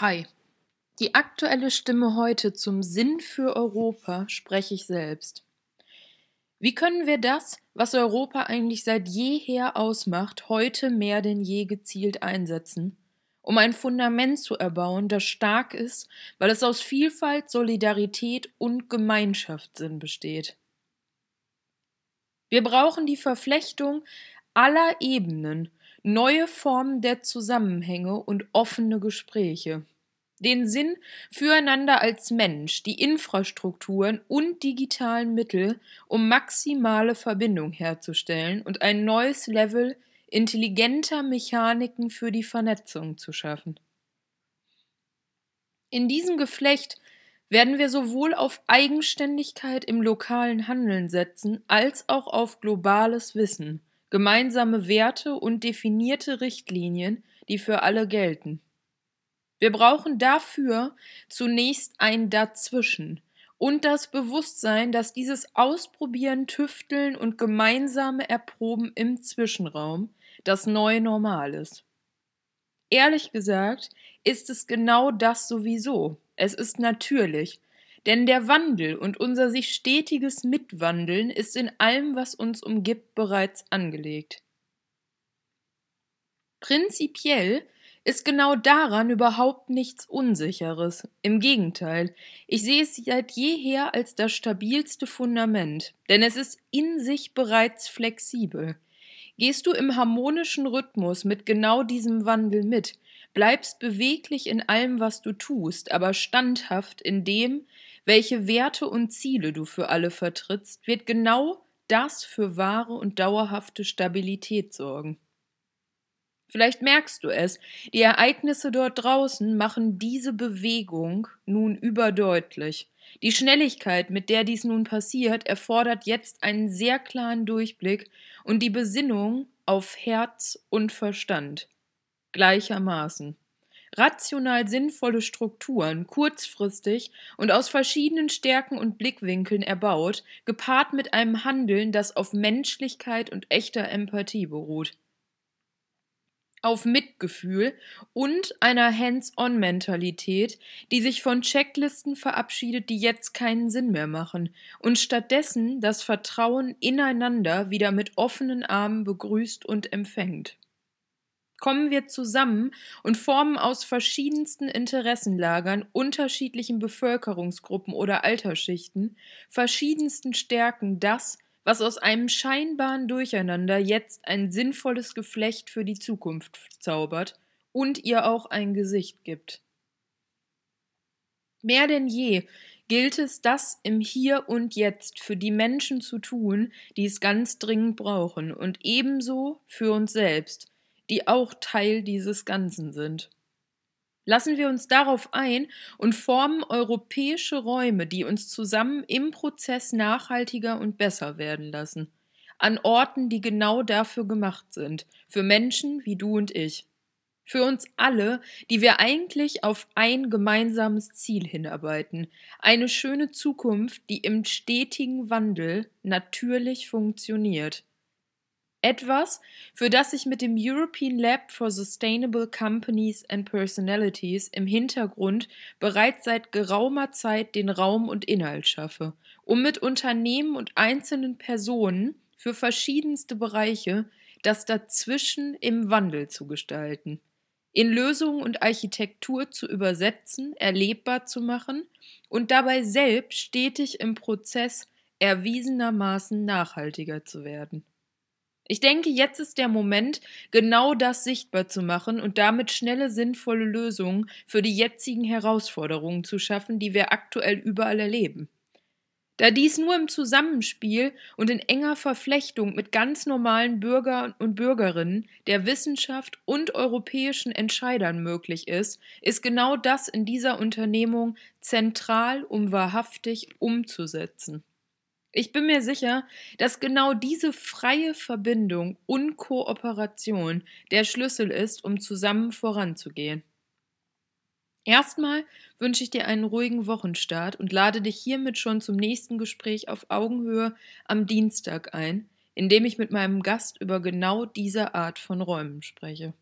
Hi. Die aktuelle Stimme heute zum Sinn für Europa spreche ich selbst. Wie können wir das, was Europa eigentlich seit jeher ausmacht, heute mehr denn je gezielt einsetzen, um ein Fundament zu erbauen, das stark ist, weil es aus Vielfalt, Solidarität und Gemeinschaftssinn besteht? Wir brauchen die Verflechtung aller Ebenen, neue Formen der Zusammenhänge und offene Gespräche. Den Sinn füreinander als Mensch, die Infrastrukturen und digitalen Mittel, um maximale Verbindung herzustellen und ein neues Level intelligenter Mechaniken für die Vernetzung zu schaffen. In diesem Geflecht werden wir sowohl auf Eigenständigkeit im lokalen Handeln setzen, als auch auf globales Wissen, gemeinsame Werte und definierte Richtlinien, die für alle gelten. Wir brauchen dafür zunächst ein Dazwischen und das Bewusstsein, dass dieses Ausprobieren, Tüfteln und gemeinsame Erproben im Zwischenraum das neue Normal ist. Ehrlich gesagt ist es genau das sowieso. Es ist natürlich, denn der Wandel und unser sich stetiges Mitwandeln ist in allem, was uns umgibt, bereits angelegt. Prinzipiell ist genau daran überhaupt nichts Unsicheres. Im Gegenteil, ich sehe es seit jeher als das stabilste Fundament, denn es ist in sich bereits flexibel. Gehst du im harmonischen Rhythmus mit genau diesem Wandel mit, bleibst beweglich in allem, was du tust, aber standhaft in dem, welche Werte und Ziele du für alle vertrittst, wird genau das für wahre und dauerhafte Stabilität sorgen. Vielleicht merkst du es, die Ereignisse dort draußen machen diese Bewegung nun überdeutlich. Die Schnelligkeit, mit der dies nun passiert, erfordert jetzt einen sehr klaren Durchblick und die Besinnung auf Herz und Verstand gleichermaßen rational sinnvolle Strukturen, kurzfristig und aus verschiedenen Stärken und Blickwinkeln erbaut, gepaart mit einem Handeln, das auf Menschlichkeit und echter Empathie beruht. Auf Mitgefühl und einer Hands-on-Mentalität, die sich von Checklisten verabschiedet, die jetzt keinen Sinn mehr machen, und stattdessen das Vertrauen ineinander wieder mit offenen Armen begrüßt und empfängt. Kommen wir zusammen und formen aus verschiedensten Interessenlagern, unterschiedlichen Bevölkerungsgruppen oder Altersschichten, verschiedensten Stärken das, was aus einem scheinbaren Durcheinander jetzt ein sinnvolles Geflecht für die Zukunft zaubert und ihr auch ein Gesicht gibt. Mehr denn je gilt es, das im Hier und Jetzt für die Menschen zu tun, die es ganz dringend brauchen, und ebenso für uns selbst, die auch Teil dieses Ganzen sind. Lassen wir uns darauf ein und formen europäische Räume, die uns zusammen im Prozess nachhaltiger und besser werden lassen. An Orten, die genau dafür gemacht sind. Für Menschen wie du und ich. Für uns alle, die wir eigentlich auf ein gemeinsames Ziel hinarbeiten. Eine schöne Zukunft, die im stetigen Wandel natürlich funktioniert. Etwas, für das ich mit dem European Lab for Sustainable Companies and Personalities im Hintergrund bereits seit geraumer Zeit den Raum und Inhalt schaffe, um mit Unternehmen und einzelnen Personen für verschiedenste Bereiche das Dazwischen im Wandel zu gestalten, in Lösungen und Architektur zu übersetzen, erlebbar zu machen und dabei selbst stetig im Prozess erwiesenermaßen nachhaltiger zu werden. Ich denke, jetzt ist der Moment, genau das sichtbar zu machen und damit schnelle, sinnvolle Lösungen für die jetzigen Herausforderungen zu schaffen, die wir aktuell überall erleben. Da dies nur im Zusammenspiel und in enger Verflechtung mit ganz normalen Bürgern und Bürgerinnen der Wissenschaft und europäischen Entscheidern möglich ist, ist genau das in dieser Unternehmung zentral, um wahrhaftig umzusetzen. Ich bin mir sicher, dass genau diese freie Verbindung und Kooperation der Schlüssel ist, um zusammen voranzugehen. Erstmal wünsche ich dir einen ruhigen Wochenstart und lade dich hiermit schon zum nächsten Gespräch auf Augenhöhe am Dienstag ein, in dem ich mit meinem Gast über genau diese Art von Räumen spreche.